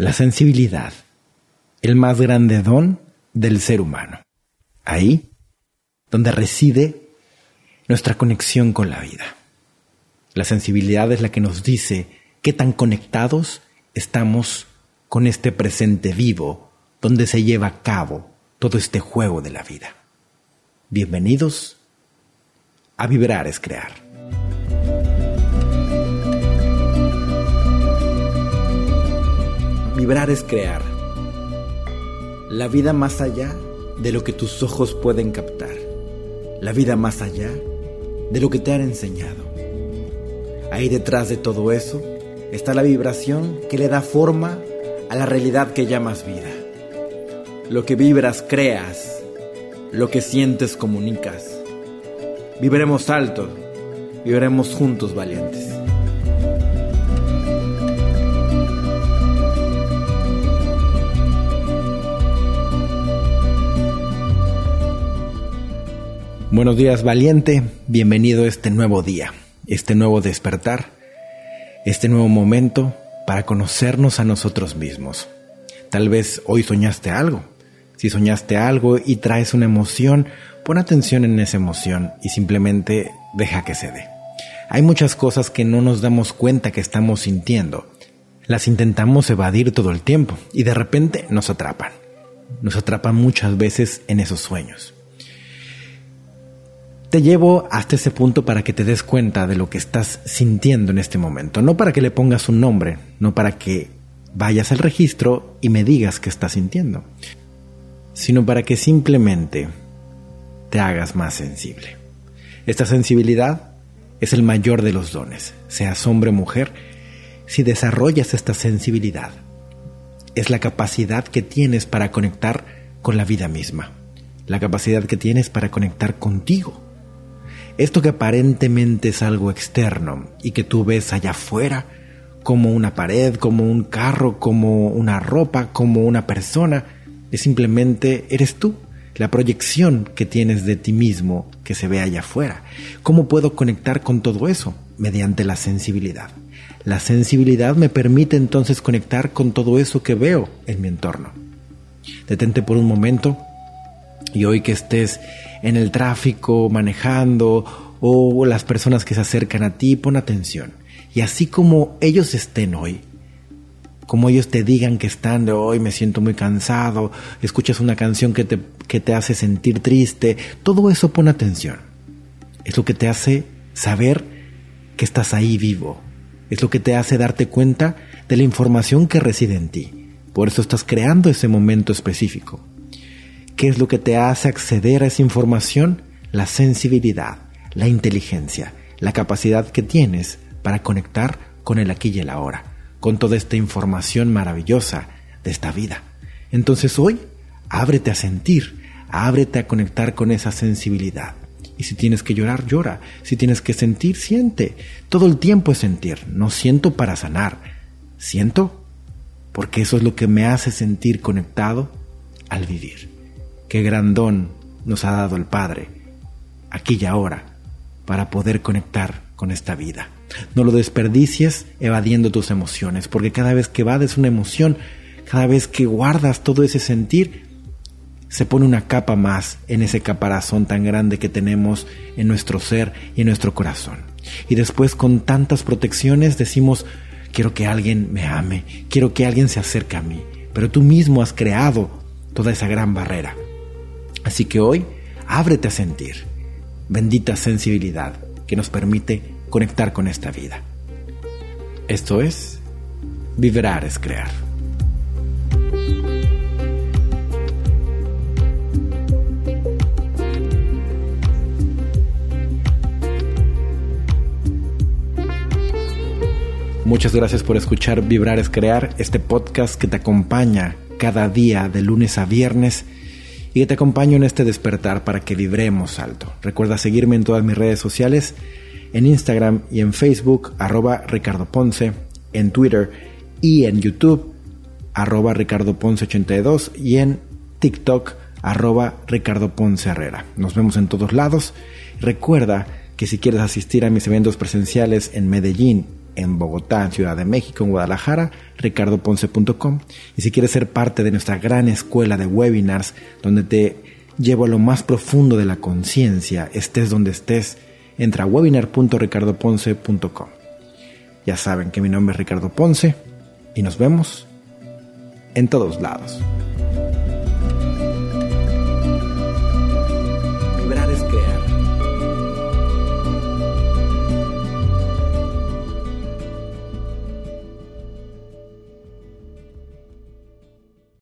La sensibilidad, el más grande don del ser humano. Ahí donde reside nuestra conexión con la vida. La sensibilidad es la que nos dice qué tan conectados estamos con este presente vivo donde se lleva a cabo todo este juego de la vida. Bienvenidos a Vibrar es Crear. Vibrar es crear. La vida más allá de lo que tus ojos pueden captar. La vida más allá de lo que te han enseñado. Ahí detrás de todo eso está la vibración que le da forma a la realidad que llamas vida. Lo que vibras creas, lo que sientes comunicas. Viviremos alto, viviremos juntos valientes. Buenos días valiente, bienvenido a este nuevo día, este nuevo despertar, este nuevo momento para conocernos a nosotros mismos. Tal vez hoy soñaste algo. Si soñaste algo y traes una emoción, pon atención en esa emoción y simplemente deja que se. Hay muchas cosas que no nos damos cuenta que estamos sintiendo. Las intentamos evadir todo el tiempo y de repente nos atrapan. Nos atrapan muchas veces en esos sueños. Te llevo hasta ese punto para que te des cuenta de lo que estás sintiendo en este momento, no para que le pongas un nombre, no para que vayas al registro y me digas qué estás sintiendo, sino para que simplemente te hagas más sensible. Esta sensibilidad es el mayor de los dones, seas hombre o mujer, si desarrollas esta sensibilidad, es la capacidad que tienes para conectar con la vida misma, la capacidad que tienes para conectar contigo esto que aparentemente es algo externo y que tú ves allá afuera, como una pared, como un carro, como una ropa, como una persona, es simplemente eres tú, la proyección que tienes de ti mismo que se ve allá afuera. ¿Cómo puedo conectar con todo eso? Mediante la sensibilidad. La sensibilidad me permite entonces conectar con todo eso que veo en mi entorno. Detente por un momento y hoy que estés en el tráfico, manejando, o las personas que se acercan a ti, pon atención. Y así como ellos estén hoy, como ellos te digan que están de hoy, me siento muy cansado, escuchas una canción que te, que te hace sentir triste, todo eso pon atención. Es lo que te hace saber que estás ahí vivo. Es lo que te hace darte cuenta de la información que reside en ti. Por eso estás creando ese momento específico. ¿Qué es lo que te hace acceder a esa información? La sensibilidad, la inteligencia, la capacidad que tienes para conectar con el aquí y el ahora, con toda esta información maravillosa de esta vida. Entonces hoy, ábrete a sentir, ábrete a conectar con esa sensibilidad. Y si tienes que llorar, llora. Si tienes que sentir, siente. Todo el tiempo es sentir. No siento para sanar. Siento porque eso es lo que me hace sentir conectado al vivir. Qué gran don nos ha dado el Padre, aquí y ahora, para poder conectar con esta vida. No lo desperdicies evadiendo tus emociones, porque cada vez que evades una emoción, cada vez que guardas todo ese sentir, se pone una capa más en ese caparazón tan grande que tenemos en nuestro ser y en nuestro corazón. Y después con tantas protecciones decimos, quiero que alguien me ame, quiero que alguien se acerque a mí, pero tú mismo has creado toda esa gran barrera. Así que hoy, ábrete a sentir. Bendita sensibilidad que nos permite conectar con esta vida. Esto es, vibrar es crear. Muchas gracias por escuchar Vibrar es Crear, este podcast que te acompaña cada día de lunes a viernes y que te acompaño en este despertar para que vibremos alto. Recuerda seguirme en todas mis redes sociales, en Instagram y en Facebook, arroba Ricardo Ponce, en Twitter y en YouTube, arroba Ricardo Ponce 82 y en TikTok, arroba Ricardo Ponce Herrera. Nos vemos en todos lados. Recuerda que si quieres asistir a mis eventos presenciales en Medellín en Bogotá, Ciudad de México, en Guadalajara, ricardoponce.com. Y si quieres ser parte de nuestra gran escuela de webinars, donde te llevo a lo más profundo de la conciencia, estés donde estés, entra a webinar.ricardoponce.com. Ya saben que mi nombre es Ricardo Ponce y nos vemos en todos lados.